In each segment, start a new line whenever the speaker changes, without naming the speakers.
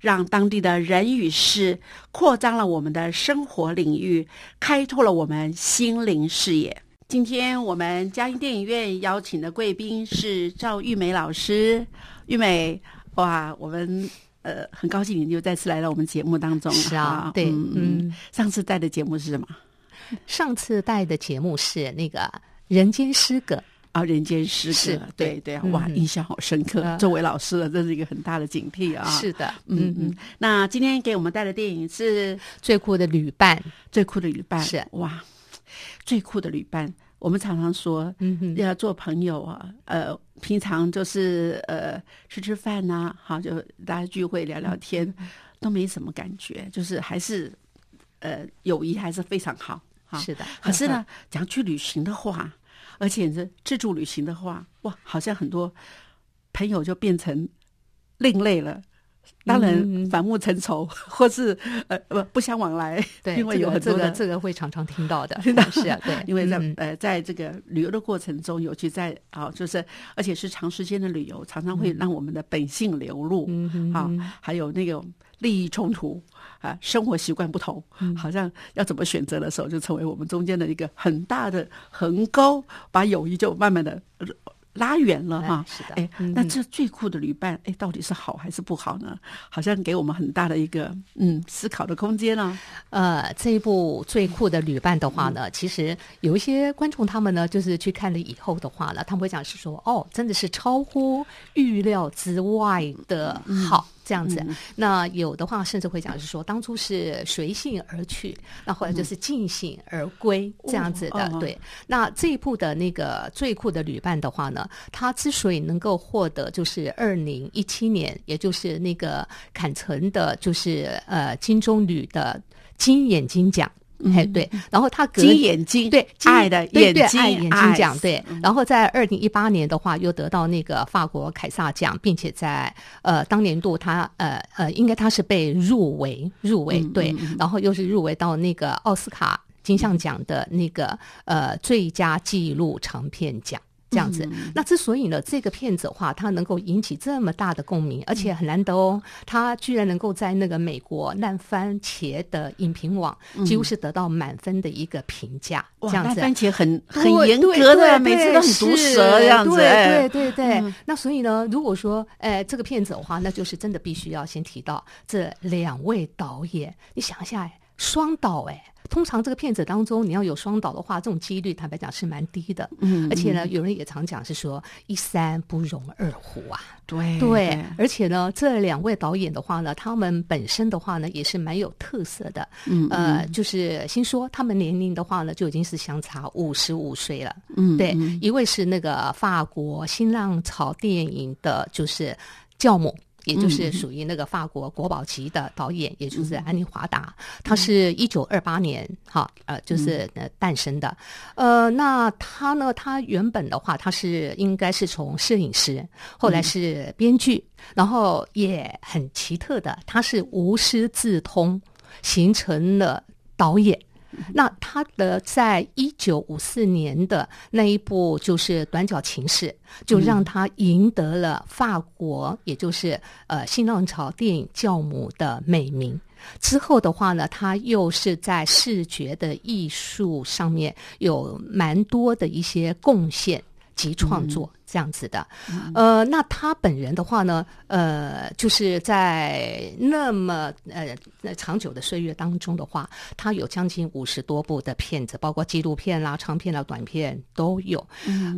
让当地的人与事扩张了我们的生活领域，开拓了我们心灵视野。今天我们嘉音电影院邀请的贵宾是赵玉梅老师。玉梅，哇，我们呃很高兴你又再次来到我们节目当中。
是啊，对，嗯，
上次带的节目是什么？
上次带的节目是那个《人间失格》。
啊，人间失格，对对，哇，印象好深刻。作为老师了，这是一个很大的警惕啊。
是的，
嗯嗯。那今天给我们带的电影是
最酷的旅伴，
最酷的旅伴
是
哇，最酷的旅伴。我们常常说，嗯要做朋友啊，呃，平常就是呃吃吃饭呐，好，就大家聚会聊聊天，都没什么感觉，就是还是呃友谊还是非常好。
是的，
可是呢，讲去旅行的话。而且是自助旅行的话，哇，好像很多朋友就变成另类了。当然反目成仇，或是呃不不相往来。
对，
因为有很多
的这个会常常听到的，是啊，对，
因为在呃在这个旅游的过程中，尤其在啊，就是而且是长时间的旅游，常常会让我们的本性流露。嗯啊，还有那个利益冲突啊，生活习惯不同，好像要怎么选择的时候，就成为我们中间的一个很大的横沟，把友谊就慢慢的。拉远了哈，
是的，
哎，那这最酷的旅伴，哎，到底是好还是不好呢？好像给我们很大的一个嗯思考的空间呢。
呃，这一部最酷的旅伴的话呢，其实有一些观众他们呢，就是去看了以后的话呢，他们会讲是说，哦，真的是超乎预料之外的好。这样子，那有的话甚至会讲是说，当初是随性而去，那后来就是尽兴而归这样子的。对，那这一部的那个最酷的旅伴的话呢，他之所以能够获得就是二零一七年，也就是那个坎城的，就是呃金棕榈的金眼睛奖。哎，对，然后他
金眼睛，
对
爱的眼睛，
爱眼睛奖，对。然后在二零一八年的话，又得到那个法国凯撒奖，并且在呃当年度他呃呃，应该他是被入围入围，对。然后又是入围到那个奥斯卡金像奖的那个呃最佳纪录长片奖。这样子，那之所以呢，这个片子的话，它能够引起这么大的共鸣，而且很难得哦，它居然能够在那个美国烂番茄的影评网，几乎是得到满分的一个评价。这样子，
烂番茄很很严格的，每次都很毒舌这样子。
对对对，那所以呢，如果说，哎，这个片子的话，那就是真的必须要先提到这两位导演。你想一下。双导哎。通常这个片子当中，你要有双导的话，这种几率坦白讲是蛮低的。
嗯，
而且呢，有人也常讲是说一山不容二虎啊。
对
对，而且呢，这两位导演的话呢，他们本身的话呢，也是蛮有特色的。
嗯
呃，就是先说他们年龄的话呢，就已经是相差五十五岁了。
嗯，
对，一位是那个法国新浪潮电影的，就是教母。也就是属于那个法国国宝级的导演，也就是安妮华达，他是一九二八年哈呃就是呃诞生的，呃那他呢他原本的话他是应该是从摄影师，后来是编剧，然后也很奇特的他是无师自通形成了导演。那他的在一九五四年的那一部就是《短角情事》，就让他赢得了法国，也就是呃新浪潮电影教母的美名。之后的话呢，他又是在视觉的艺术上面有蛮多的一些贡献。及创作这样子的，呃，那他本人的话呢，呃，就是在那么呃那长久的岁月当中的话，他有将近五十多部的片子，包括纪录片啦、长片啦、短片都有。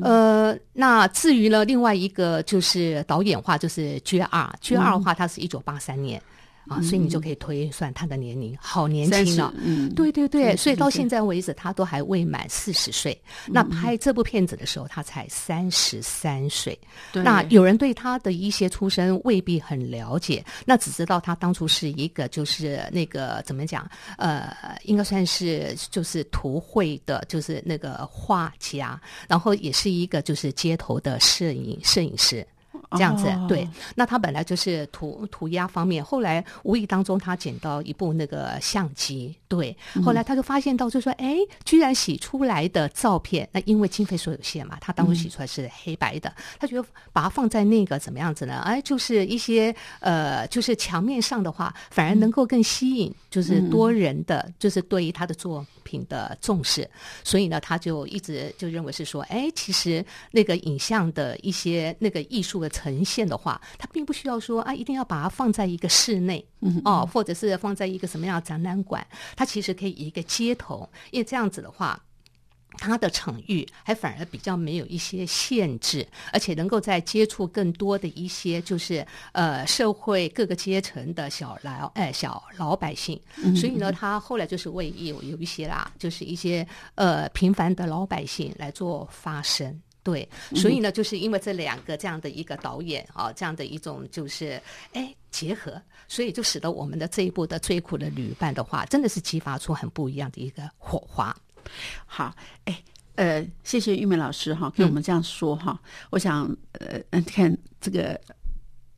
呃，那至于呢，另外一个就是导演话，就是娟二，娟二的话，他是一九八三年。啊，所以你就可以推算他的年龄，好年轻了。
嗯，
对对对，所以到现在为止，他都还未满四十岁。那拍这部片子的时候，他才三十三岁。那有人对他的一些出身未必很了解，那只知道他当初是一个就是那个怎么讲？呃，应该算是就是图绘的，就是那个画家，然后也是一个就是街头的摄影摄影师。这样子，对。那他本来就是涂涂鸦方面，后来无意当中他捡到一部那个相机，对。后来他就发现到，就说，哎，居然洗出来的照片，那因为经费所有限嘛，他当初洗出来是黑白的，他觉得把它放在那个怎么样子呢？哎，就是一些呃，就是墙面上的话，反而能够更吸引，就是多人的，就是对于他的作品的重视。所以呢，他就一直就认为是说，哎，其实那个影像的一些那个艺术的。呈现的话，它并不需要说啊，一定要把它放在一个室内，哦，或者是放在一个什么样的展览馆，它其实可以一个街头，因为这样子的话，它的场域还反而比较没有一些限制，而且能够在接触更多的一些就是呃社会各个阶层的小老哎小老百姓，所以呢，他后来就是为有有一些啦，就是一些呃平凡的老百姓来做发声。对，所以呢，就是因为这两个这样的一个导演啊，这样的一种就是哎结合，所以就使得我们的这一部的最苦的旅伴的话，真的是激发出很不一样的一个火花。
好，哎，呃，谢谢玉梅老师哈，给我们这样说哈。我想，呃，看这个。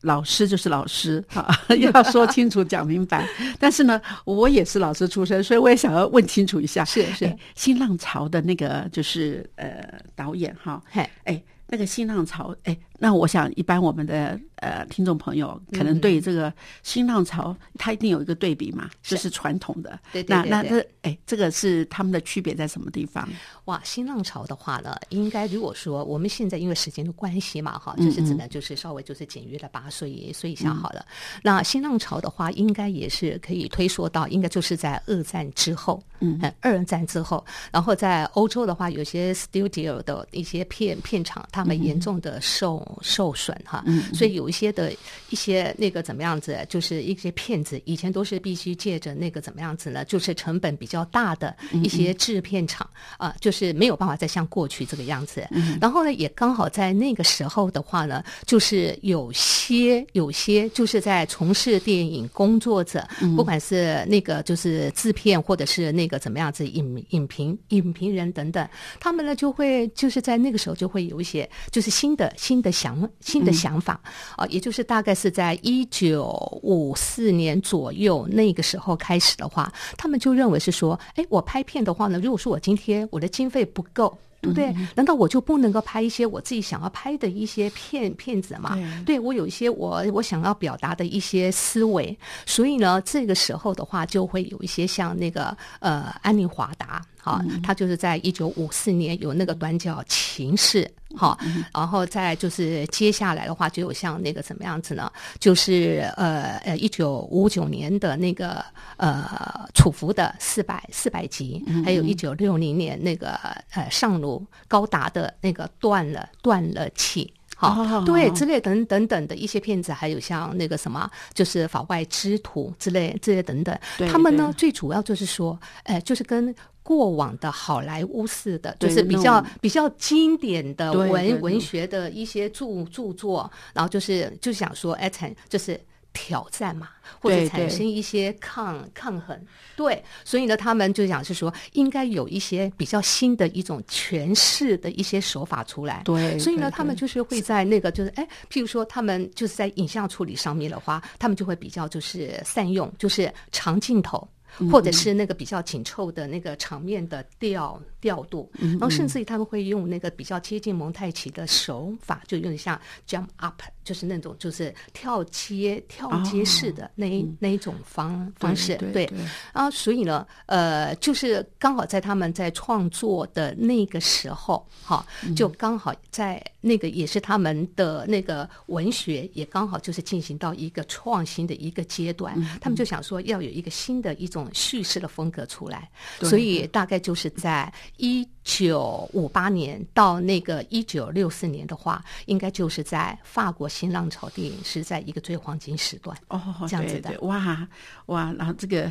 老师就是老师，哈，要说清楚、讲明白。但是呢，我也是老师出身，所以我也想要问清楚一下。
是是，
新浪潮的那个就是呃导演哈，哎，那个新浪潮，哎。那我想，一般我们的呃听众朋友可能对这个新浪潮，它一定有一个对比嘛，就是传统的。
对对
对。那那这哎，这个是他们的区别在什么地方？
哇，新浪潮的话呢，应该如果说我们现在因为时间的关系嘛，哈，就是只能就是稍微就是简约的把它说一说一下好了。那新浪潮的话，应该也是可以推说到，应该就是在二战之后，嗯，二战之后，然后在欧洲的话，有些 studio 的一些片片场，他们严重的受。受损哈，所以有一些的一些那个怎么样子，就是一些骗子，以前都是必须借着那个怎么样子呢？就是成本比较大的一些制片厂啊，就是没有办法再像过去这个样子。然后呢，也刚好在那个时候的话呢，就是有些有些就是在从事电影工作者，不管是那个就是制片或者是那个怎么样子影影评影评人等等，他们呢就会就是在那个时候就会有一些就是新的新的。想新的想法啊，也就是大概是在一九五四年左右那个时候开始的话，他们就认为是说，哎，我拍片的话呢，如果说我今天我的经费不够。对不对？难道我就不能够拍一些我自己想要拍的一些片片子吗？对我有一些我我想要表达的一些思维，所以呢，这个时候的话，就会有一些像那个呃安妮华达好，他就是在一九五四年有那个短角情事，好，然后再就是接下来的话，就有像那个怎么样子呢？就是呃呃，一九五九年的那个呃楚服的四百四百集，还有一九六零年那个呃上路高达的那个断了断了气。好，对，之类等等等的一些片子，还有像那个什么，就是法外之徒之类这些等等，他们呢最主要就是说，哎，就是跟过往的好莱坞似的，就是比较比较经典的文文学的一些著著作，然后就是就想说，哎，成就是。挑战嘛，或者产生一些抗抗衡，对，所以呢，他们就讲是说，应该有一些比较新的一种诠释的一些手法出来，
对，
所以呢，他们就是会在那个就是，哎，譬如说，他们就是在影像处理上面的话，他们就会比较就是善用，就是长镜头。或者是那个比较紧凑的那个场面的调调度，然后甚至于他们会用那个比较接近蒙太奇的手法，就有点像 jump up，就是那种就是跳街跳街式的那一那一种方方式，对啊，所以呢，呃，就是刚好在他们在创作的那个时候，哈，就刚好在那个也是他们的那个文学也刚好就是进行到一个创新的一个阶段，他们就想说要有一个新的一种。叙事的风格出来，所以大概就是在一九五八年到那个一九六四年的话，应该就是在法国新浪潮电影是在一个最黄金时段
哦，
这样子的
哇哇，然后这个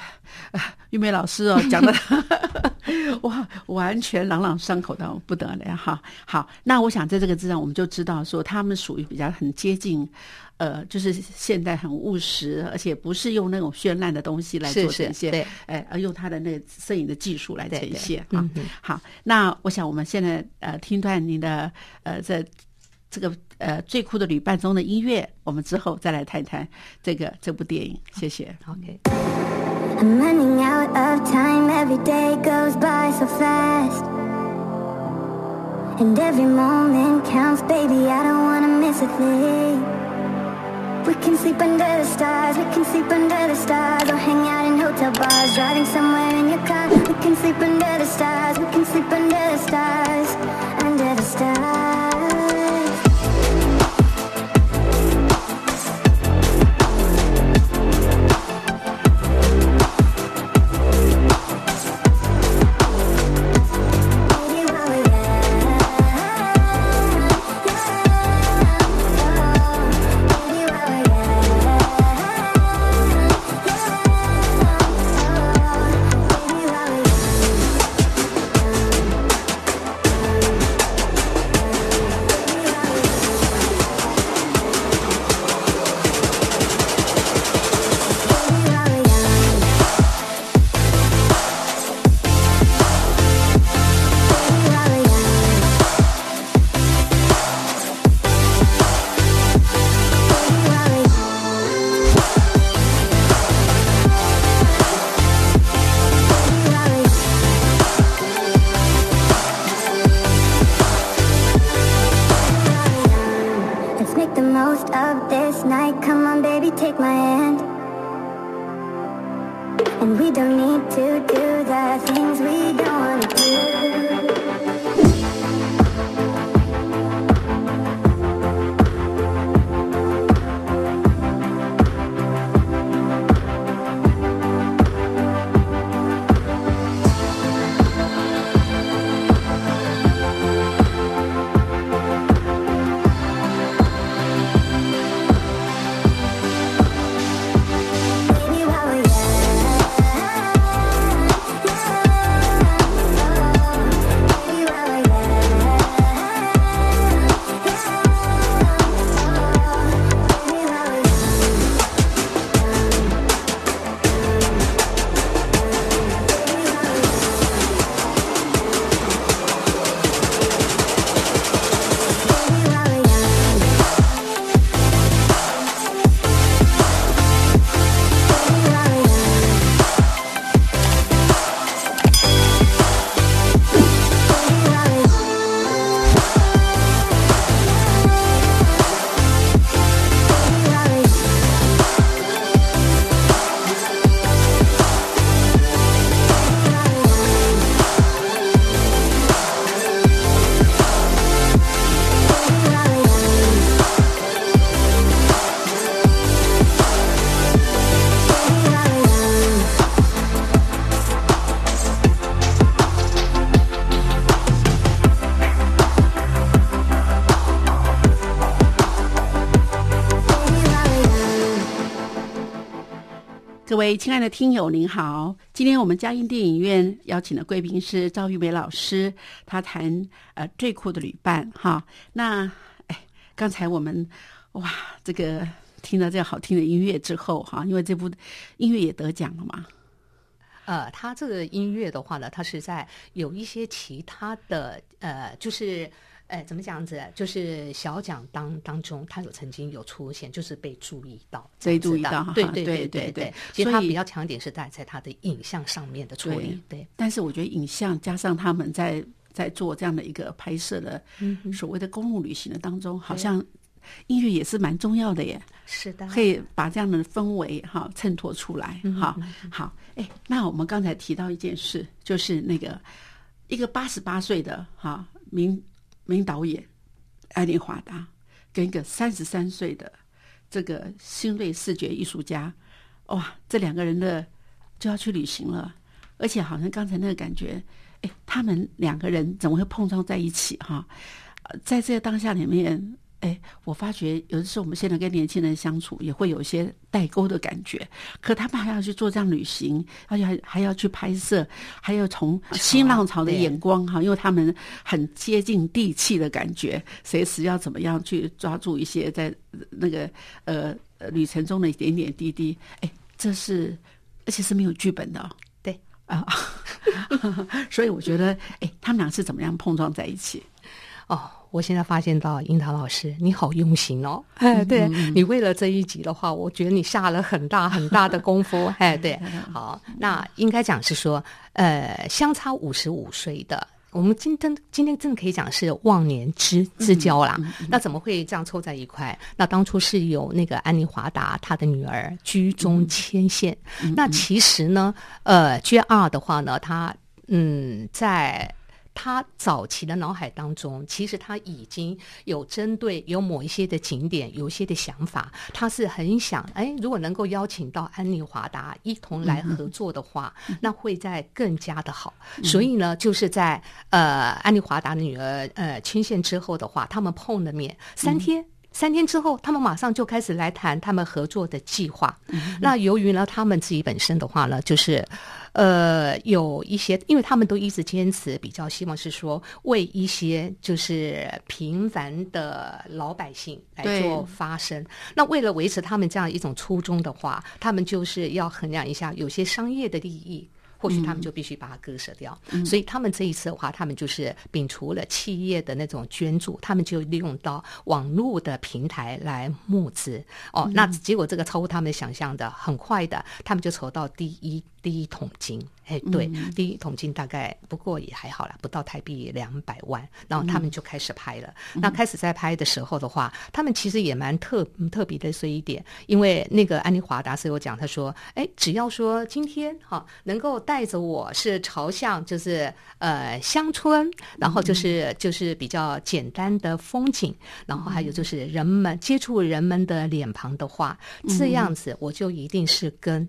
玉梅老师哦讲的哇，完全朗朗上口的不得了哈。好，那我想在这个字上，我们就知道说他们属于比较很接近。呃，就是现代很务实，而且不是用那种绚烂的东西来做呈现，
对，
哎，而用他的那个摄影的技术来呈现啊。好，那我想我们现在呃听段您的呃这这个呃最酷的旅伴中的音乐，我们之后再来谈谈这个这部电影。谢谢。
OK。We can sleep under the stars, we can sleep under the stars. Or hang out in hotel bars, driving somewhere in your car. We can sleep under the stars, we can sleep under the stars
位亲爱的听友，您好！今天我们嘉音电影院邀请的贵宾是赵玉梅老师，他谈呃最酷的旅伴哈。那哎，刚才我们哇，这个听了这样好听的音乐之后哈，因为这部音乐也得奖了嘛。
呃，他这个音乐的话呢，他是在有一些其他的呃，就是。哎，怎么讲子？就是小奖当当中，他有曾经有出现，就是被注意到，
被注意到，
对对对对对。其实他比较强点是在在他的影像上面的处理，对。
但是我觉得影像加上他们在在做这样的一个拍摄的所谓的公路旅行的当中，好像音乐也是蛮重要的耶。
是的，
可以把这样的氛围哈衬托出来。哈，好，哎，那我们刚才提到一件事，就是那个一个八十八岁的哈名。名导演爱丽华达跟一个三十三岁的这个新锐视觉艺术家，哇，这两个人的就要去旅行了，而且好像刚才那个感觉，哎，他们两个人怎么会碰撞在一起哈？在这个当下里面。哎，我发觉有的时候我们现在跟年轻人相处也会有一些代沟的感觉，可他们还要去做这样旅行，而且还还要去拍摄，还要从新浪潮的眼光哈，因为他们很接近地气的感觉，随时要怎么样去抓住一些在那个呃旅程中的一点点滴滴。哎，这是而且是没有剧本的，
对
啊，所以我觉得哎，他们俩是怎么样碰撞在一起？
哦。我现在发现到樱桃老师，你好用心哦！哎，对你为了这一集的话，我觉得你下了很大很大的功夫。哎，对，好，那应该讲是说，呃，相差五十五岁的，我们今天今天真的可以讲是忘年之之交啦。那怎么会这样凑在一块？那当初是有那个安妮华达她的女儿居中牵线。那其实呢，呃，J R 的话呢，他嗯在。他早期的脑海当中，其实他已经有针对有某一些的景点，有一些的想法。他是很想，哎，如果能够邀请到安妮华达一同来合作的话，那会在更加的好。所以呢，就是在呃安妮华达女儿呃牵线之后的话，他们碰了面三天。三天之后，他们马上就开始来谈他们合作的计划。那由于呢，他们自己本身的话呢，就是，呃，有一些，因为他们都一直坚持，比较希望是说为一些就是平凡的老百姓来做发声。那为了维持他们这样一种初衷的话，他们就是要衡量一下有些商业的利益。或许他们就必须把它割舍掉，所以他们这一次的话，他们就是摒除了企业的那种捐助，他们就利用到网络的平台来募资。哦，那结果这个超乎他们想象的，很快的，他们就筹到第一第一桶金。哎，对，第一桶金大概不过也还好啦，不到台币两百万。然后他们就开始拍了。那开始在拍的时候的话，他们其实也蛮特特别的，这一点，因为那个安妮华达是有讲，他说，哎，只要说今天哈能够带着我是朝向就是呃乡村，然后就是就是比较简单的风景，然后还有就是人们接触人们的脸庞的话，这样子我就一定是跟。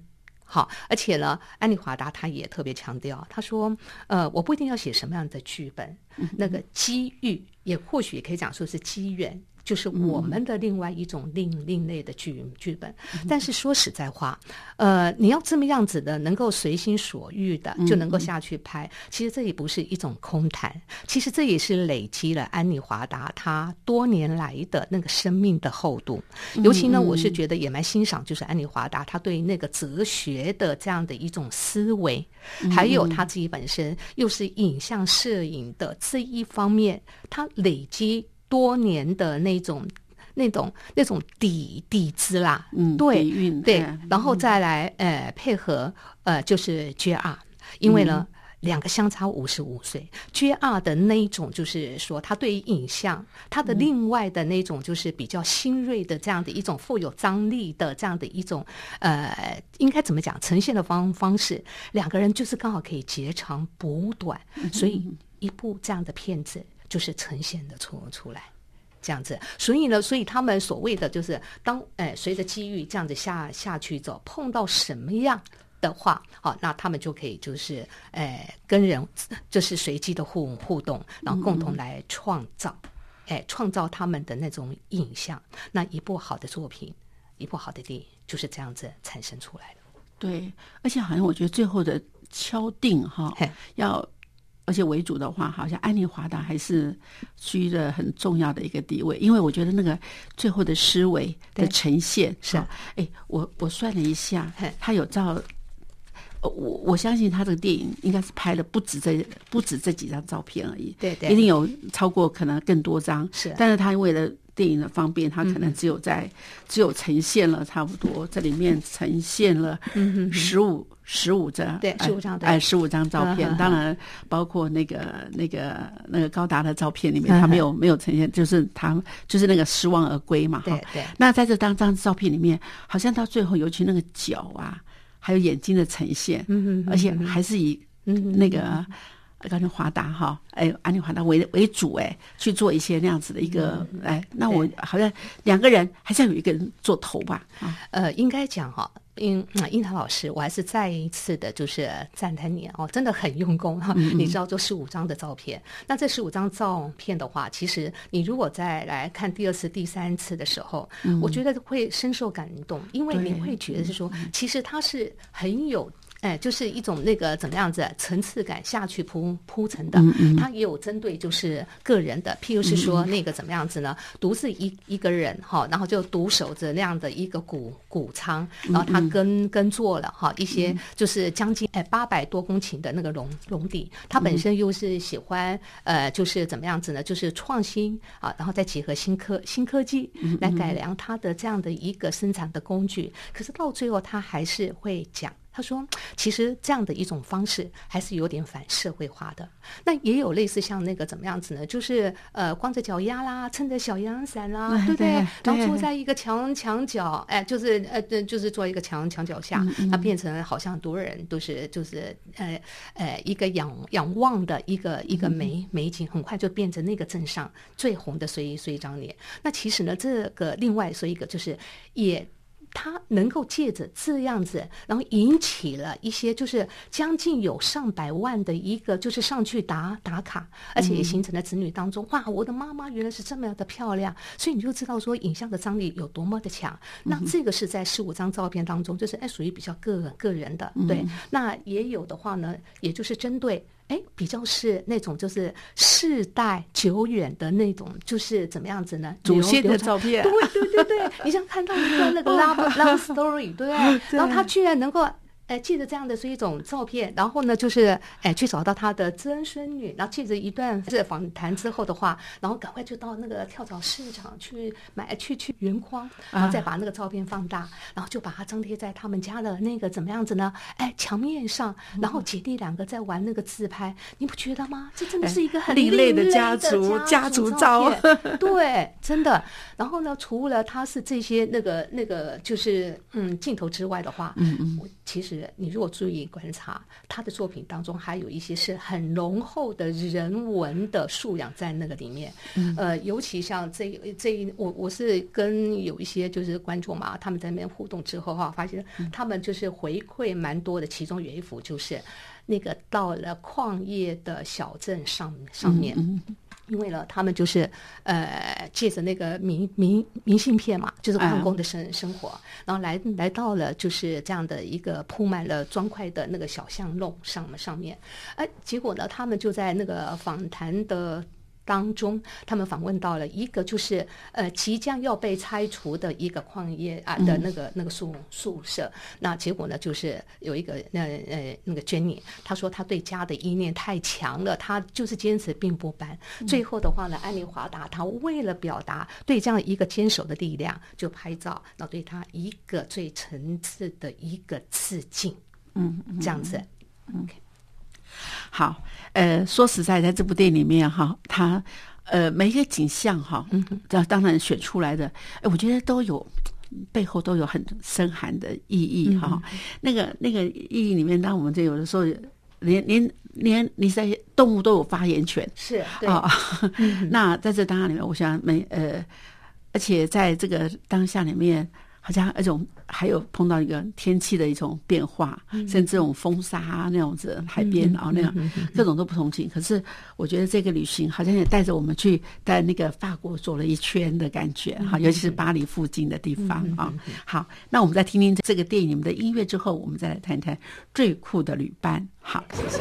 好，而且呢，安妮华达他也特别强调，他说，呃，我不一定要写什么样的剧本，那个机遇也或许也可以讲说是机缘。就是我们的另外一种另另类的剧剧本，但是说实在话，呃，你要这么样子的，能够随心所欲的就能够下去拍，其实这也不是一种空谈，其实这也是累积了安妮华达她多年来的那个生命的厚度。尤其呢，我是觉得也蛮欣赏，就是安妮华达她对那个哲学的这样的一种思维，还有她自己本身又是影像摄影的这一方面，她累积。多年的那种、那种、那种底底子啦，
嗯，
对，对，然后再来，呃，配合，呃，就是 J R，因为呢，两个相差五十五岁，J R 的那一种，就是说，他对于影像，他的另外的那种，就是比较新锐的这样的一种富有张力的这样的一种，呃，应该怎么讲，呈现的方方式，两个人就是刚好可以截长补短，所以一部这样的片子。就是呈现的出出来，这样子，所以呢，所以他们所谓的就是当哎随着机遇这样子下下去走，碰到什么样的话，好，那他们就可以就是哎跟人就是随机的互互动，然后共同来创造，哎创造他们的那种影像。那一部好的作品，一部好的电影就是这样子产生出来的。
对，而且好像我觉得最后的敲定哈
嘿，
要而且为主的话，好像安妮华达还是居着很重要的一个地位，因为我觉得那个最后的思维的呈现
是
吧哎，我我算了一下，他有照。呃我我相信他这个电影应该是拍了不止这不止这几张照片而已，
对对
一定有超过可能更多张。
是。
但是他为了电影的方便，他可能只有在、只有呈现了差不多这里面呈现了十五十五张，
对
哎
15张
哎，十五张照片
嗯，
当然包括那个那个那个高达的照片里面，
嗯
他没有没有呈现，就是他就是那个失望而归嘛，哈
对。对，
那在这张张照片里面，好像到最后，尤其那个脚啊，还有眼睛的呈现，
嗯嗯
而且还是以
嗯
那个安妮华达哈，哎，安妮华达为为主，哎，去做一些那样子的一个，哎，那我好像两个人还是要有一个人做头吧，啊，
呃，应该讲哈，樱啊樱桃老师，我还是再一次的，就是赞叹你哦，真的很用功哈。你知道，这十五张的照片，那这十五张照片的话，其实你如果再来看第二次、第三次的时候，我觉得会深受感动，因为你会觉得是说，其实它是很有。哎，就是一种那个怎么样子层次感下去铺铺陈的，它也有针对就是个人的，譬如是说那个怎么样子呢？独自一一个人哈，然后就独守着那样的一个谷谷仓，然后他耕耕作了哈一些就是将近哎八百多公顷的那个农农地，他本身又是喜欢呃就是怎么样子呢？就是创新啊，然后再结合新科新科技来改良它的这样的一个生产的工具，可是到最后他还是会讲。他说：“ 其实这样的一种方式还是有点反社会化的。那也有类似像那个怎么样子呢？就是呃，光着脚丫啦，撑着小阳伞啦，
哎
对不对？
对
然后坐在一个墙墙角，哎，就是呃，对，就是坐一个墙墙角下，那变成好像很多人都是就是呃呃一个仰仰望的一个一个美美景，很快就变成那个镇上最红的随随一张脸。那其实呢，这个另外说一个就是也。”他能够借着这样子，然后引起了一些就是将近有上百万的一个就是上去打打卡，而且也形成了子女当中、哇，我的妈妈原来是这么样的漂亮，所以你就知道说影像的张力有多么的强。那这个是在十五张照片当中，就是哎属于比较个个人的，对。那也有的话呢，也就是针对。哎，比较是那种就是世代久远的那种，就是怎么样子呢？
祖先的照片
对对对对，你像看到一个那个 love love story，对？然后他居然能够。哎，借着这样的是一种照片，然后呢，就是哎去找到他的曾孙女，然后借着一段这访谈之后的话，然后赶快就到那个跳蚤市场去买去去原框，然后再把那个照片放大，然后就把它张贴在他们家的那个怎么样子呢？哎，墙面上，然后姐弟两个在玩那个自拍，你不觉得吗？这真的是一个很
另类的
的
家族
家
家族
照对，真的。然后呢，除了他是这些那个那个就是嗯镜头之外的话，嗯嗯，我其实你如果注意观察他的作品当中，还有一些是很浓厚的人文的素养在那个里面。呃，尤其像这这一我我是跟有一些就是观众嘛，他们在那边互动之后哈，发现他们就是回馈蛮多的，其中有一幅就是那个到了矿业的小镇上上面。因为呢，他们就是呃，借着那个明明明信片嘛，就是矿工的生、生活，然后来来到了就是这样的一个铺满了砖块的那个小巷弄上上面，哎、结果呢，他们就在那个访谈的。当中，他们访问到了一个就是呃即将要被拆除的一个矿业啊的那个、那个宿宿舍，那结果呢就是有一个那呃那个 Jenny，她说她对家的意念太强了，她就是坚持并不搬。最后的话呢，安妮华达她为了表达对这样一个坚守的力量，就拍照，那对她一个最诚挚的一个致敬，
嗯，
这样子。
好，呃，说实在，在这部电影里面哈，它呃每一个景象哈，嗯，这当然选出来的，哎，我觉得都有背后都有很深含的意义哈。那个那个意义里面，当我们这有的时候连连连你在动物都有发言权
是对，
啊。那在这当下里面，我想每呃，而且在这个当下里面，好像一种还有碰到一个天气的一种变化，甚至这种风沙啊那样子海边啊那样各种都不同情。可是我觉得这个旅行好像也带着我们去在那个法国走了一圈的感觉哈，尤其是巴黎附近的地方啊。好，那我们再听听这个电影里面的音乐之后，我们再来谈谈最酷的旅伴。好，谢谢。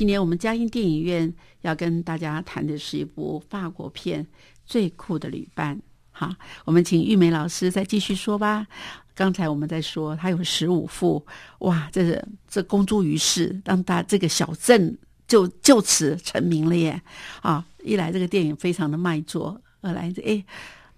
今年我们嘉音电影院要跟大家谈的是一部法国片《最酷的旅伴》。好，我们请玉梅老师再继续说吧。刚才我们在说，他有十五副，哇，这是这公诸于世，让大这个小镇就就此成名了耶！啊，一来这个电影非常的卖座，二来这哎，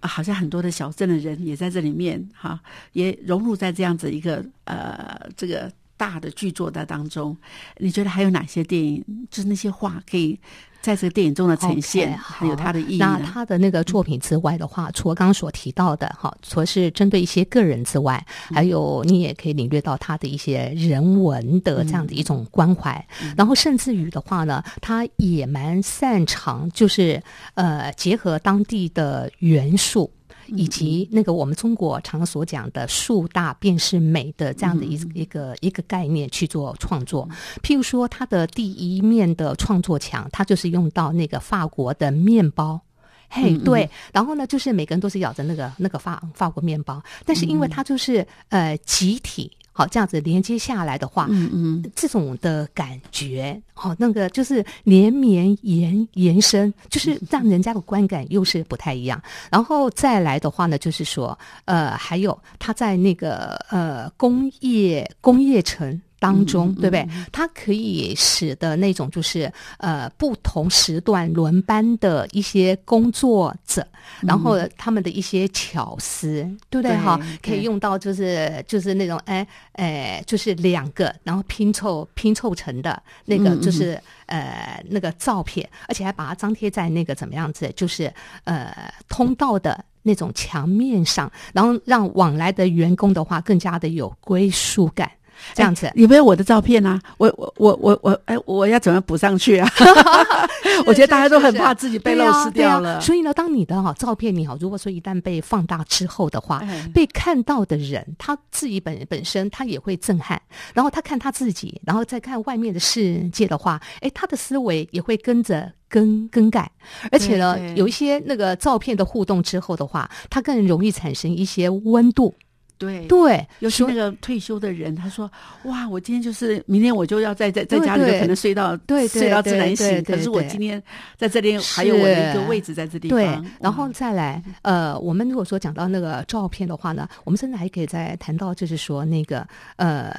好像很多的小镇的人也在这里面，哈，也融入在这样子一个呃这个。大的剧作的当中，你觉得还有哪些电影？就是那些画可以在这个电影中的呈现，还有它的意义。
那他的那个作品之外的话，除了刚刚所提到的哈，除了是针对一些个人之外，还有你也可以领略到他的一些人文的这样的一种关怀。然后甚至于的话呢，他也蛮擅长，就是呃，结合当地的元素。以及那个我们中国常所讲的“树大便是美”的这样的一一个一个概念去做创作，譬如说他的第一面的创作墙，他就是用到那个法国的面包，嘿，对，然后呢，就是每个人都是咬着那个那个法法国面包，但是因为它就是呃集体。好，这样子连接下来的话，嗯嗯，这种的感觉，哦，那个就是连绵延延伸，就是让人家的观感又是不太一样。然后再来的话呢，就是说，呃，还有他在那个呃工业工业城。当中，对不对？它可以使得那种就是呃不同时段轮班的一些工作者，然后他们的一些巧思，对不对？哈，可以用到就是就是那种哎哎，就是两个然后拼凑拼凑成的那个就是呃那个照片，而且还把它张贴在那个怎么样子，就是呃通道的那种墙面上，然后让往来的员工的话更加的有归属感。这样子
有没有我的照片啊？我我我我我哎，我要怎么补上去啊？我觉得大家都很怕自己被漏失掉了。
所以呢，当你的哈照片你好，如果说一旦被放大之后的话，被看到的人他自己本本身他也会震撼，然后他看他自己，然后再看外面的世界的话，哎，他的思维也会跟着更更改，而且呢，有一些那个照片的互动之后的话，它更容易产生一些温度。
对
对，
尤其那个退休的人，他说：“哇，我今天就是明天我就要在在在家里可能睡到
对
睡到自然醒，可是我今天在这里还有我的一个位置在这地方。”
对，然后再来，呃，我们如果说讲到那个照片的话呢，我们甚至还可以再谈到，就是说那个呃，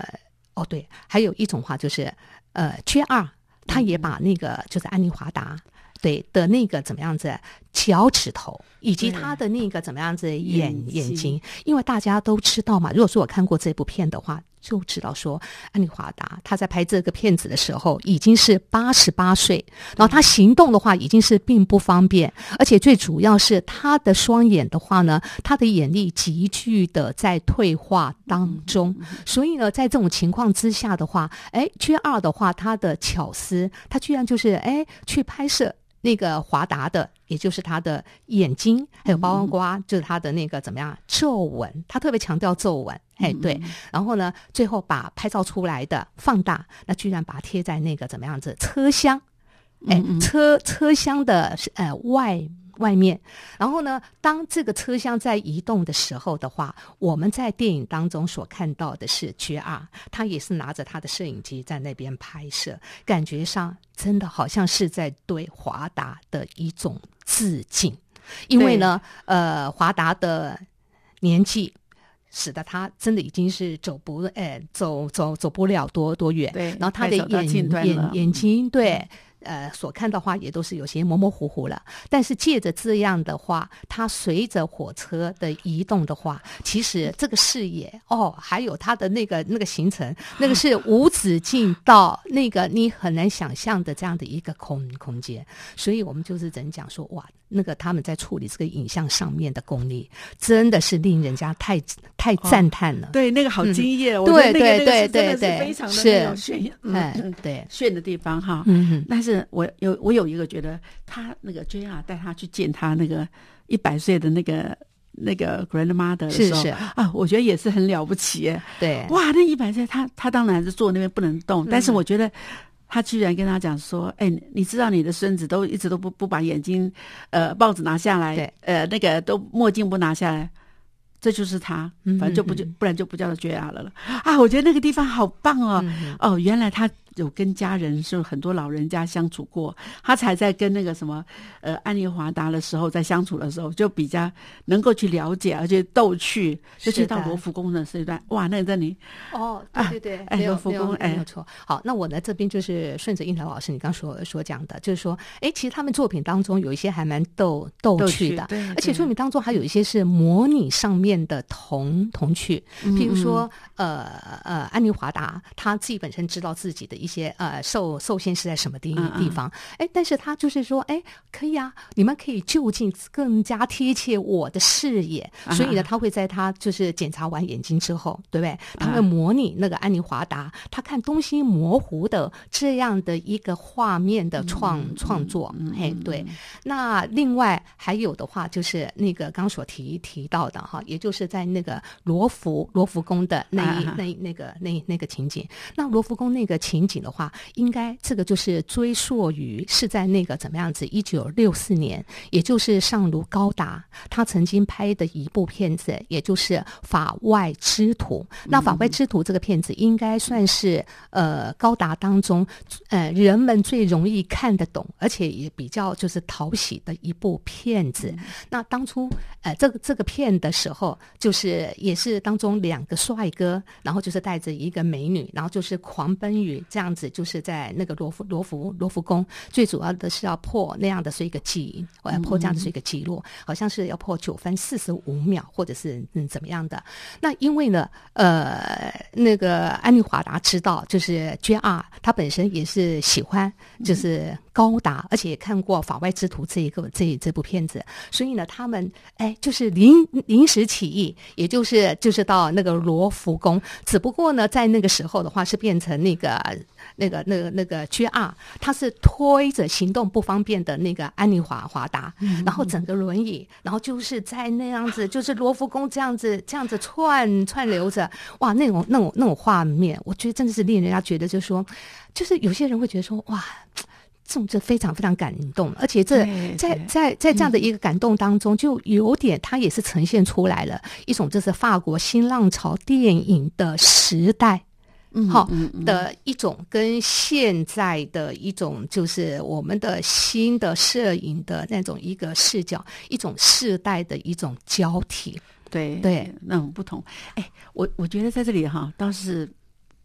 哦对，还有一种话就是呃，缺二，他也把那个就是安妮华达。对的那个怎么样子脚趾头，以及他的那个怎么样子眼眼睛，因为大家都知道嘛。如果说我看过这部片的话，就知道说安妮华达他在拍这个片子的时候已经是八十八岁，然后他行动的话已经是并不方便，而且最主要是他的双眼的话呢，他的眼力急剧的在退化当中。所以呢，在这种情况之下的话，哎，缺二的话，他的巧思，他居然就是哎去拍摄。那个华达的，也就是他的眼睛，还有包瓜，就是他的那个怎么样皱纹，他特别强调皱纹，哎对，然后呢，最后把拍照出来的放大，那居然把它贴在那个怎么样子车厢，哎车车厢的呃外。外面，然后呢？当这个车厢在移动的时候的话，我们在电影当中所看到的是 G 二，他也是拿着他的摄影机在那边拍摄，感觉上真的好像是在对华达的一种致敬。因为呢，呃，华达的年纪使得他真的已经是走不，哎，走走走不了多多远。
对，
然后他的眼眼眼睛，对。呃，所看的话也都是有些模模糊糊了。但是借着这样的话，它随着火车的移动的话，其实这个视野哦，还有它的那个那个行程，那个是无止境到那个你很难想象的这样的一个空空间。所以我们就是只能讲说，哇，那个他们在处理这个影像上面的功力，真的是令人家太太赞叹了。
对，那个好惊艳，
对对对对对，
非常的那种炫，嗯，
对
炫的地方哈。嗯，但是。我有我有一个觉得他那个 JR 带他去见他那个一百岁的那个那个 grandmother 的时候
是是
啊，我觉得也是很了不起耶。
对，
哇，那一百岁，他他当然是坐那边不能动，但是
嗯
我觉得他居然跟他讲说：“哎，你知道你的孙子都一直都不不把眼睛呃帽子拿下来，
对
呃那个都墨镜不拿下来。”这就是他，
嗯
反正就不就
嗯
不然就不叫他缺牙了了啊！我觉得那个地方好棒哦，
嗯
哦，原来他有跟家人是很多老人家相处过，他才在跟那个什么呃安妮华达的时候，在相处的时候就比较能够去了解，而且逗趣。尤其
是的
到罗浮宫的这一段，哇，那个在你
哦，
啊
对对对，
哎罗浮宫哎
没有错。好，那我呢这边就是顺着应台老师你刚所所讲的，就是说，哎，其实他们作品当中有一些还蛮逗逗
逗
趣的，
趣对
而且作品当中还有一些是模拟上面的童童趣，
嗯
譬如说，呃呃，安妮华达他自己本身知道自己的一些呃受受限是在什么地地方，哎，但是他就是说，哎，可以啊，你们可以就近更加贴切我的视野，所以呢，
啊
他会在他就是检查完眼睛之后，对不对？他会
啊
模拟那个安妮华达，他看东西模糊的这样的一个画面的创、
嗯
创作，哎，对。那另外还有的话，就是那个刚所提提到的哈，也就是在那个罗浮罗浮宫的那一、
啊
那那个那那个情景。那罗浮宫那个情景的话，应该这个就是追溯于是在那个怎么样子？一九六四年，也就是上卢高达他曾经拍的一部片子，也就是《法外之徒》。那《法外之徒》这个片子应该算是呃高达当中呃人们最容易看得懂，而且也比较就是讨喜的一部片子。那当初呃这个这个片的时候，就是也是当中两个帅哥，然后就是带着一个美女，然后就是狂奔于这样样子，就是在那个罗浮罗浮罗浮宫，最主要的是要破那样的是一个记，我要破这样的是一个记录，好像是要破九分四十五秒，或者是嗯怎么样的。那因为呢，呃，那个安妮华达知道，就是 JR 他本身也是喜欢就是高达，而且也看过《法外之徒》这一个这这部片子，所以呢，他们哎就是临临时起意，也就是就是到那个罗浮宫，只不过呢，在那个时候的话是变成那个那个那个那个 GR，他是推着行动不方便的那个安妮华华达，然后整个轮椅，然后就是在那样子，就是罗浮宫这样子这样子串串流着，哇，那种那种那种画面，我觉得真的是令人家觉得就是说，就是有些人会觉得说，哇。这种就非常非常感动，而且这在在在这样的一个感动当中，就有点它也是呈现出来了一种就是法国新浪潮电影的时代，
嗯
好
嗯嗯
的一种跟现在的一种就是我们的新的摄影的那种一个视角，一种世代的一种交替。
对
对
那种不同。哎，我我觉得在这里哈，倒是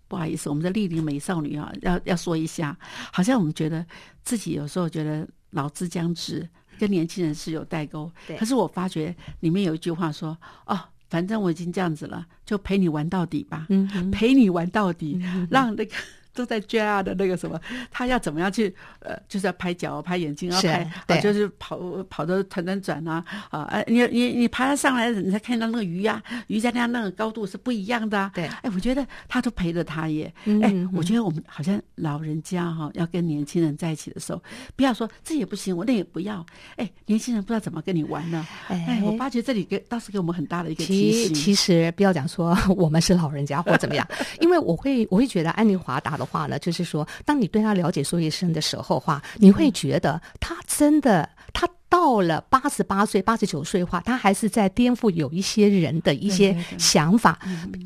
不好意思，我们的丽玲美少女啊，要要说一下，好像我们觉得自己有时候觉得老之将至，跟年轻人是有代沟。可是我发觉里面有一句话说，哦，反正我已经这样子了，就陪你玩到底吧。
嗯，
陪你玩到底，让那个都在 JR 的那个什么，他要怎么样去呃，就是要拍脚、拍眼睛，要拍啊，
对
就是跑跑的团团转啊啊！哎，你你你爬上来，你才看到那个鱼呀、鱼在那样那个高度是不一样的啊。
对
哎，我觉得他都陪着他耶。
嗯
哎，我觉得我们好像老人家哈、要跟年轻人在一起的时候，不要说这也不行，我那也不要。哎，年轻人不知道怎么跟你玩呢。哎，我发觉这里给倒是给我们很大的一个提醒。
其其实不要讲说 我们是老人家或怎么样，因为我会我会觉得安妮华达的话呢，就是说，当你对他了解说一声的时候话，你会觉得他真的他。到了八十八岁、八十九岁的话，他还是在颠覆有一些人的一些
对对对
想法。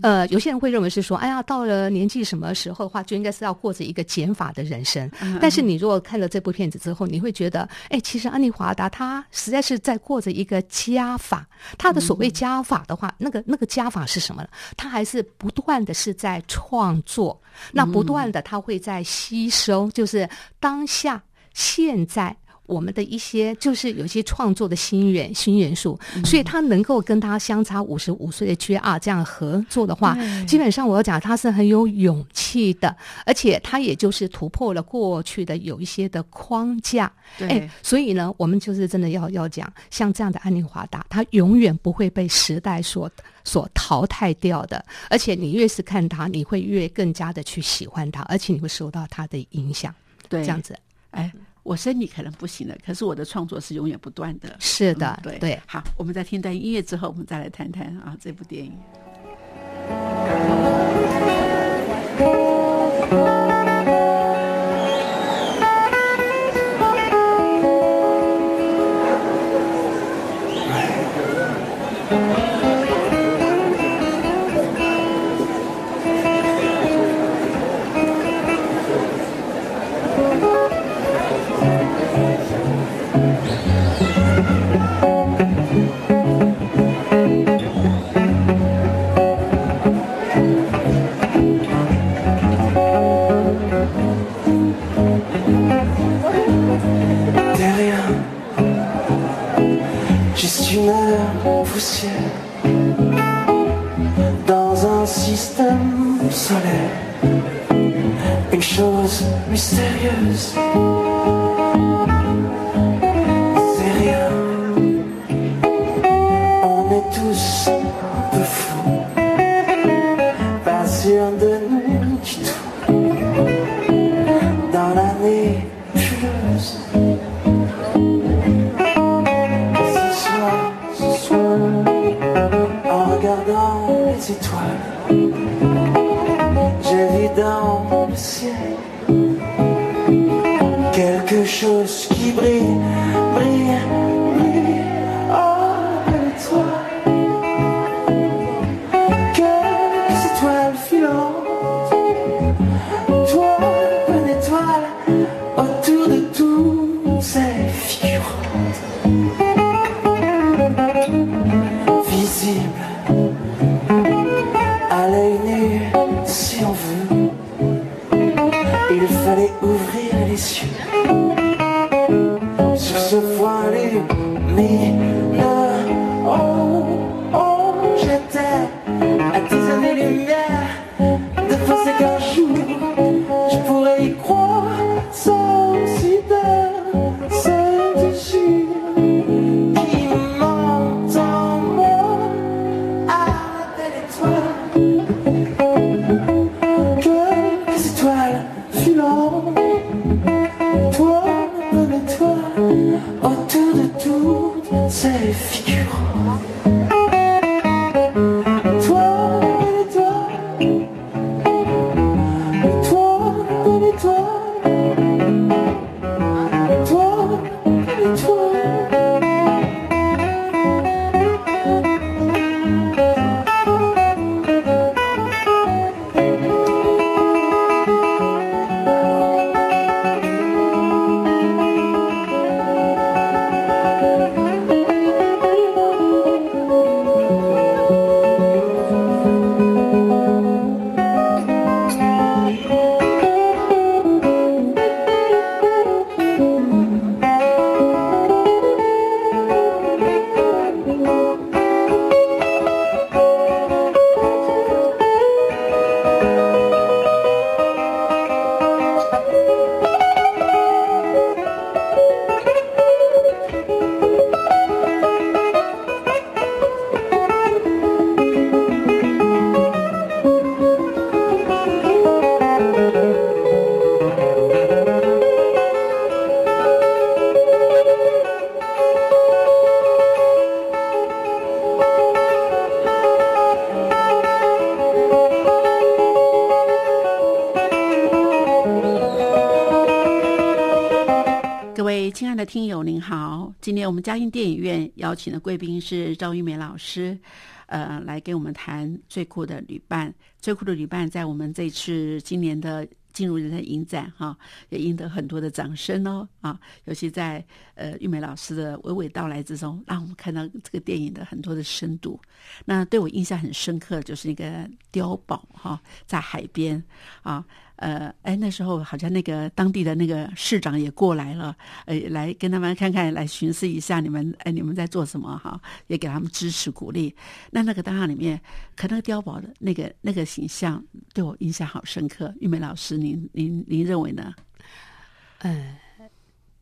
呃，有些人会认为是说，哎呀，到了年纪什么时候的话，就应该是要过着一个减法的人生。但是你如果看了这部片子之后，你会觉得，哎，其实安妮华达她实在是在过着一个加法。她的所谓加法的话，那个那个加法是什么呢？她还是不断的是在创作，那不断的她会在吸收，就是当下现在。我们的一些就是有一些创作的新元新元素，所以他能够跟他相差五十五岁的 JR 这样合作的话，基本上我要讲他是很有勇气的，而且他也就是突破了过去的有一些的框架。
对。
哎，所以呢，我们就是真的要要讲，像这样的安妮华达，他永远不会被时代所所淘汰掉的。而且你越是看他，你会越更加的去喜欢他，而且你会受到他的影响。
对。
这样子，
哎，我身体可能不行了，可是我的创作是永远不断的。
是的，
嗯对
对。
好，我们在听段音乐之后，我们再来谈谈啊这部电影。
Poussière dans un système solaire. Une chose mystérieuse. C'est rien, on est tous un peu fous,
今天我们嘉音电影院邀请的贵宾是赵玉梅老师，呃，来给我们谈《最酷的旅伴》。《最酷的旅伴》在我们这次今年的进入人的影展哈，也赢得很多的掌声哦啊！尤其在呃玉梅老师的娓娓道来之中，让我们看到这个电影的很多的深度。那对我印象很深刻，就是那个碉堡哈，在海边啊。呃，哎，那时候好像那个当地的那个市长也过来了，呃，来跟他们看看，来巡视一下你们，哎，你们在做什么哈？也给他们支持鼓励。那那个档案里面，可那个碉堡的那个那个形象对我印象好深刻。玉梅老师，您您您认为呢？
嗯，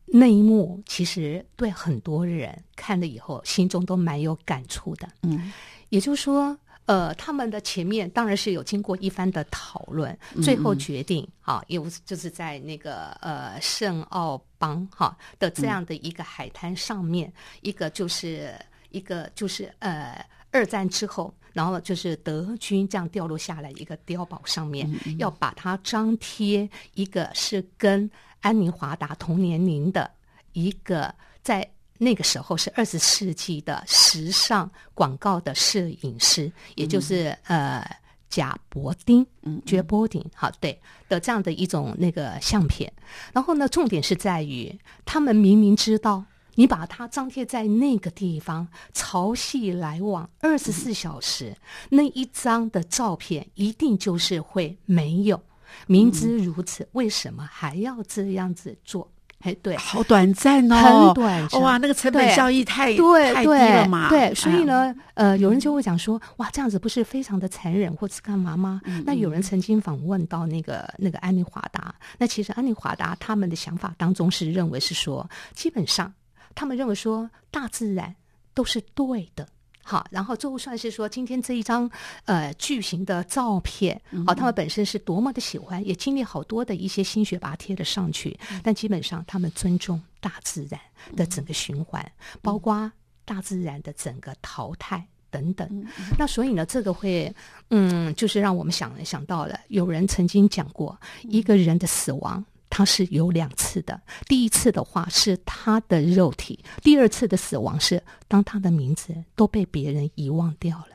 那一幕其实对很多人看了以后，心中都蛮有感触的。
嗯
也就是说，呃，他们的前面当然是有经过一番的讨论，最后决定啊，有就是在那个呃圣奥邦哈的这样的一个海滩上面，一个就是一个就是呃二战之后，然后就是德军这样掉落下来一个碉堡上面，要把它张贴一个是跟安妮华达同年龄的一个在。那个时候是二十世纪的时尚广告的摄影师，也就是呃贾伯丁，嗯，绝伯丁，好对的这样的一种那个相片。然后呢，重点是在于他们明明知道，你把它张贴在那个地方，潮汐来往二十四小时，那一张的照片一定就是会没有。明知如此，为什么还要这样子做？哎，对，
好短暂哦，
很短暂，
哇，那个成本效益太
对
太低了嘛，
对，所以呢，呃，有人就会讲说，哇，这样子不是非常的残忍，或是干嘛吗？那有人曾经访问到那个那个安妮华达，那其实安妮华达他们的想法当中是认为是说，基本上他们认为说大自然都是对的。好，然后就算是说今天这一张呃巨型的照片，好，他们本身是多么的喜欢，也经历好多的一些心血把它贴了上去，但基本上他们尊重大自然的整个循环，包括大自然的整个淘汰等等。那所以呢，这个会嗯，就是让我们想想到了，有人曾经讲过，一个人的死亡。他是有两次的，第一次的话是他的肉体，第二次的死亡是当他的名字都被别人遗忘掉了。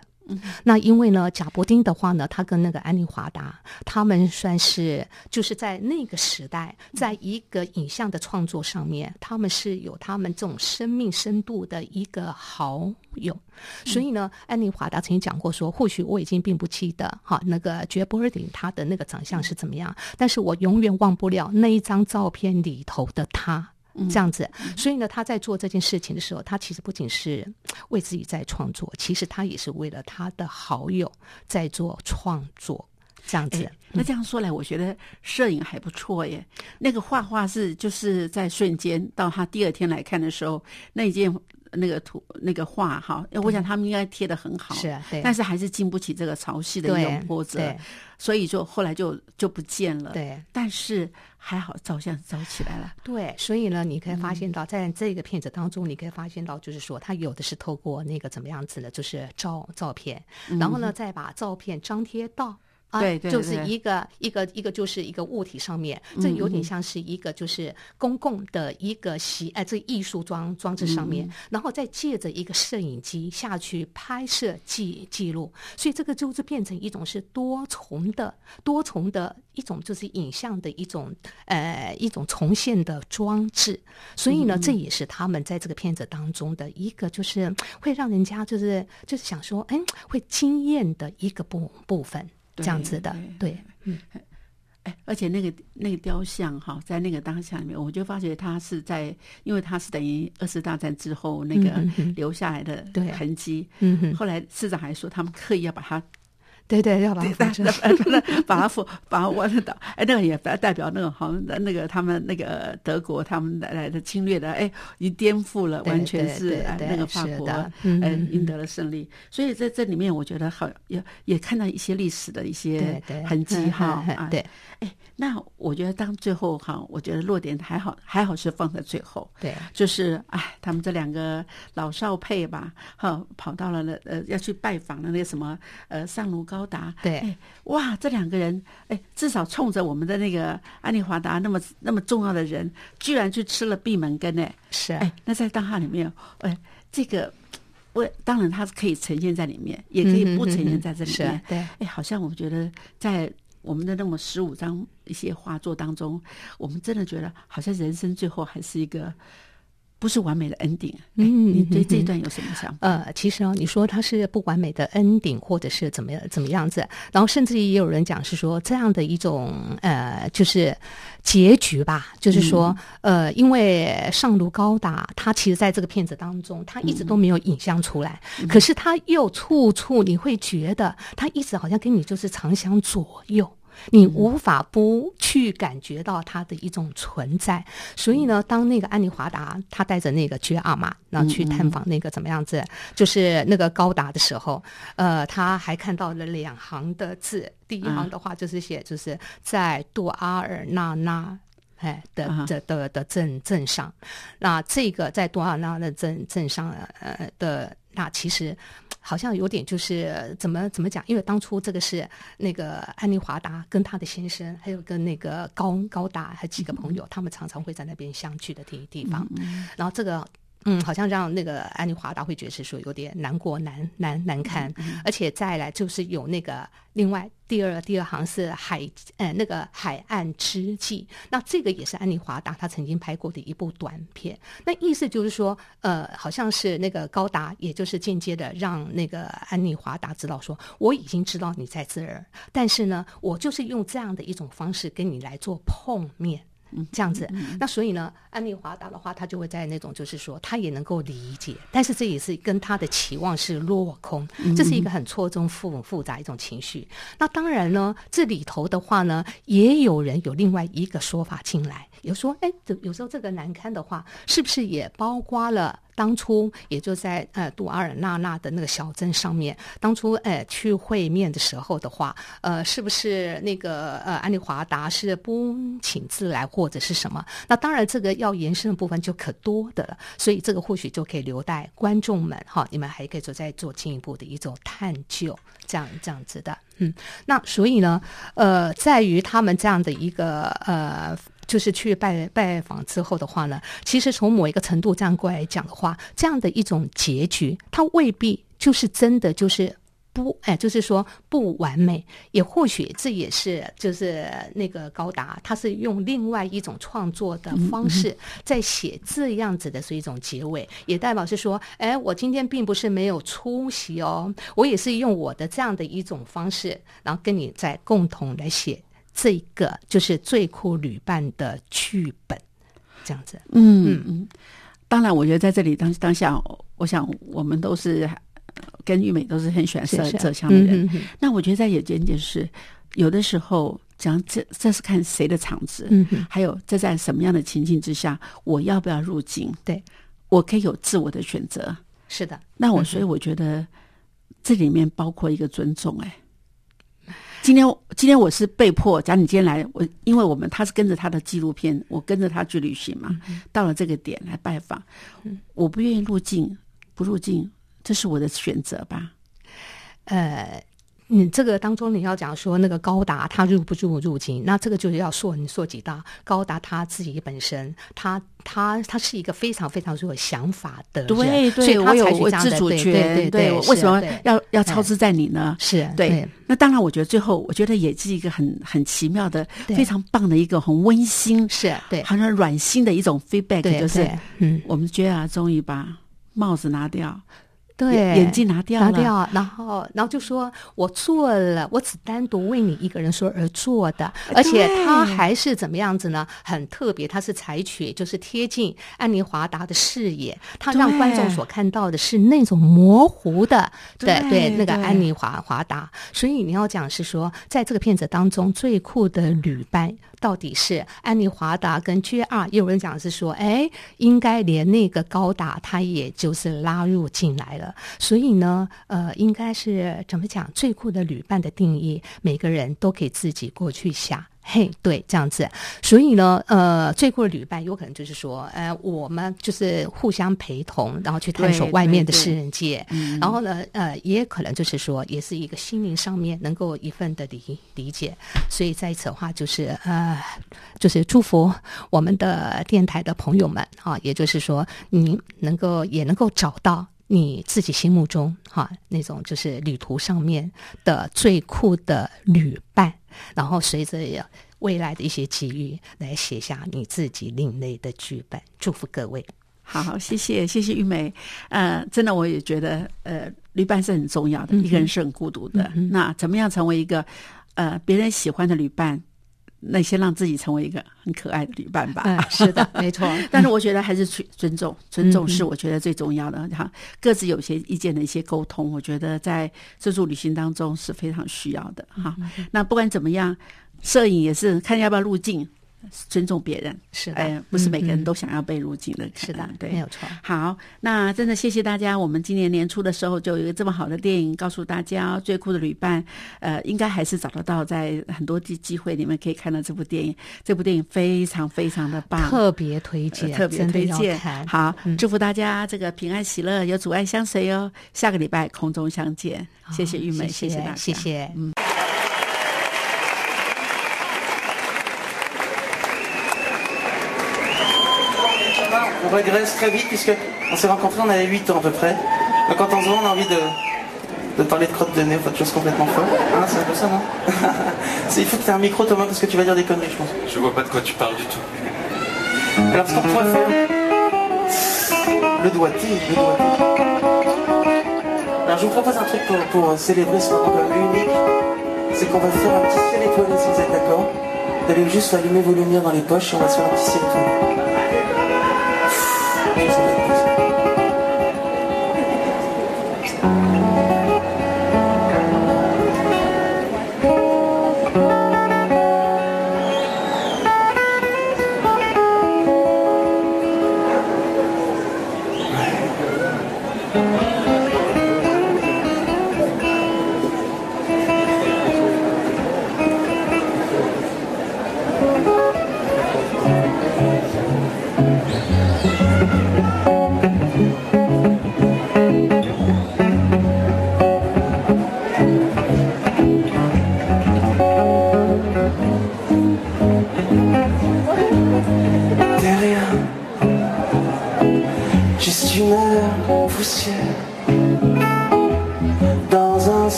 那因为呢，贾伯丁的话呢，他跟那个安妮华达，他们算是就是在那个时代，在一个影像的创作上面，他们是有他们这种生命深度的一个好友。所以呢，安妮华达曾经讲过说，或许我已经并不记得哈那个杰伯丁他的那个长相是怎么样，但是我永远忘不了那一张照片里头的他。这样子，所以呢，他在做这件事情的时候，他其实不仅是 为自己在创作，其实他也是为了他的好友在做创作。这样子，
那这样说来，我觉得摄影还不错耶。那个画画是就是在瞬间，到他第二天来看的时候，那一件。那个图那个画哈，我想他们应该贴的很好，
是，
但是还是经不起这个潮汐的一种波折，所以就后来就就不见了。
对，
但是还好照相照起来了。
对，所以呢，你可以发现到，在这个片子当中，你可以发现到，就是说，他有的是透过那个怎么样子的，就是照照片，然后呢，再把照片张贴到。
对，对
就是一个一个一个，就是一个物体上面，这有点像是一个就是公共的一个习哎，这艺术装装置上面，然后再借着一个摄影机下去拍摄记记录，所以这个就是变成一种是多重的多重的一种就是影像的一种呃一种重现的装置，所以呢，这也是他们在这个片子当中的一个就是会让人家就是就是想说，哎，会惊艳的一个部部分。这样子的，对，嗯，
哎，而且那个那个雕像哈，在那个当下里面，我就发觉他是在，因为他是等于二次大战之后那个留下来的痕迹，嗯哼，后来市长还说他们刻意要把它。
对对，要把它
把把它扶把它挖倒，哎，那个也代表那个好像那个他们那个德国他们来来的侵略的，哎，已颠覆了，完全是那个法国，嗯，赢得了胜利。所以在这里面，我觉得好也也看到一些历史的一些痕迹哈，
对，
哎，那我觉得当最后哈，我觉得落点还好，还好是放在最后，
对，
就是哎，他们这两个老少配吧，哈，跑到了那呃要去拜访的那个什么呃上卢高。达。
对，
哇，这两个人哎，至少冲着我们的那个安利华达那么那么重要的人，居然去吃了闭门羹哎，
是。
哎，那在当下里面，哎，这个我当然它是可以呈现在里面，也可以不呈现在这里面，
对，
哎，好像我觉得在我们的那么十五张一些画作当中，我们真的觉得好像人生最后还是一个。不是完美的 ending，嗯，你对这一段有什么想法？
呃，其实哦，你说它是不完美的 ending，或者是怎么样怎么样子，然后甚至也有人讲是说这样的一种呃，就是结局吧，就是说呃，因为上卢高达他其实在这个片子当中，他一直都没有影像出来，可是他又处处你会觉得他一直好像跟你就是常相左右。你无法不去感觉到它的一种存在。所以呢，当那个安妮华达她带着那个约阿玛，然后去探访那个怎么样子，就是那个高达的时候，呃，他还看到了两行的字，第一行的话就是写就是在杜阿尔纳纳。哎的的的的镇镇上，那这个在杜阿纳的镇镇上呃的那其实好像有点就是怎么怎么讲？因为当初这个是那个安妮华达跟她的先生，还有跟那个高高达还几个朋友，他们常常会在那边相聚的地地方。然后这个嗯，好像让那个安妮华达会觉得是说有点难过难难难堪，而且再来就是有那个。另外，第二第二行是海，呃，那个海岸之际，那这个也是安妮华达他曾经拍过的一部短片。那意思就是说，呃，好像是那个高达，也就是间接的让那个安妮华达知道说，我已经知道你在这儿，但是呢，我就是用这样的一种方式跟你来做碰面。这样子，那所以呢，安利华达的话，他就会在那种，就是说，他也能够理解，但是这也是跟他的期望是落空，这是一个很错综复复杂一种情绪。那当然呢，这里头的话呢，也有人有另外一个说法进来，有说，哎，有时候这个难堪的话，是不是也包括了？当初也就在呃杜阿尔纳纳的那个小镇上面，当初呃去会面的时候的话，呃是不是那个呃安利华达是不请自来或者是什么？那当然这个要延伸的部分就可多的了，所以这个或许就可以留待观众们哈，你们还可以做再做进一步的一种探究，这样这样子的，嗯，那所以呢，呃，在于他们这样的一个呃。就是去拜拜访之后的话呢，其实从某一个程度这样过来讲的话，这样的一种结局，它未必就是真的就是不哎，就是说不完美，也或许这也是就是那个高达，他是用另外一种创作的方式在写这样子的是一种结尾，也代表是说，哎，我今天并不是没有出席哦，我也是用我的这样的一种方式，然后跟你在共同来写。这个就是最酷旅伴的剧本，这样子。
嗯嗯嗯，当然，我觉得在这里当当下，我想我们都是跟玉美都是很喜欢摄摄像的人。那我觉得在有件件事，有的时候讲这这是看谁的场子，嗯，还有这在什么样的情境之下，我要不要入境？
对，
我可以有自我的选择。
是的，
那我所以我觉得这里面包括一个尊重，哎。今天，今天我是被迫。假如你今天来，我因为我们他是跟着他的纪录片，我跟着他去旅行嘛，到了这个点来拜访，我不愿意入境，不入境，这是我的选择吧？
呃。你这个当中你要讲说那个高达他入不入入境，那这个就是要说你说几大高达他自己本身，他他他是一个非常非常有想法的人，
对
对，所以他
有
自
主
权，
对
对，
为什么要要操之在你呢？
是
对。那当然，我觉得最后我觉得也是一个很很奇妙的、非常棒的一个很温馨，
是对，
好像软心的一种 feedback，就是
嗯，
我们觉得啊，终于把帽子拿掉。
对，
眼镜拿掉，
拿掉，然后，然后就说：“我做了，我只单独为你一个人说而做的，而且他还是怎么样子呢？很特别，他是采取就是贴近安妮华达的视野，他让观众所看到的是那种模糊的，对对，那个安妮华华达。所以你要讲是说，在这个片子当中最酷的旅伴。”到底是安妮华达跟 G 二，也有人讲是说，哎，应该连那个高达他也就是拉入进来了。所以呢，呃，应该是怎么讲？最酷的旅伴的定义，每个人都可以自己过去想。嘿，对，这样子，所以呢，呃，最酷的旅伴有可能就是说，呃，我们就是互相陪同，然后去探索外面的世界，然后呢，呃，也可能就是说，也是一个心灵上面能够一份的理理解。所以在此的话，就是呃，就是祝福我们的电台的朋友们啊，也就是说，您能够也能够找到你自己心目中哈那种就是旅途上面的最酷的旅伴。然后随着未来的一些机遇，来写下你自己另类的剧本。祝福各位，
好，谢谢，谢谢玉梅。呃，真的，我也觉得，呃，旅伴是很重要的，一个人是很孤独的。那怎么样成为一个呃别人喜欢的旅伴？那先让自己成为一个很可爱的旅伴吧。
嗯，是的，没错。
但是我觉得还是去尊重，尊重是我觉得最重要的。哈，各自有些意见的一些沟通，我觉得在自助旅行当中是非常需要的。哈，那不管怎么样，摄影也是看要不要入镜，尊重别人。
是的，
哎，不是每个人
嗯
都想要被入境的。
是的，
对，
没有错。
好，那真的谢谢大家。我们今年年初的时候就有一个这么好的电影，告诉大家最酷的旅伴，呃，应该还是找得到，在很多机机会你们可以看到这部电影。这部电影非常非常的棒，
特别推荐，
呃特别推荐。。好，
嗯
祝福大家这个平安喜乐，有阻碍相随哦。下个礼拜空中相见，谢谢玉梅，
谢
谢大家，
谢谢。
On régresse très vite puisque on s'est rencontrés, on avait 8 ans à peu près. Donc quand on se voit, on a envie de, de parler de crotte de nez ou de choses complètement folles. Hein, c'est un peu ça, non Il faut que tu aies un micro, Thomas, parce que tu vas dire des conneries, je pense.
Je vois pas de quoi tu parles du tout.
Alors ce qu'on pourrait faire... Le doigté, le doigté. Alors je vous propose un truc pour, pour célébrer ce moment unique. C'est qu'on va faire un petit ciel étoilé si vous êtes d'accord. Vous allez juste allumer vos lumières dans les poches et on va se faire un petit ciel étoilé. Thank you.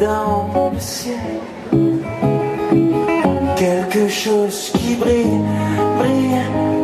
Dans le ciel quelque chose qui brille, brille, brille.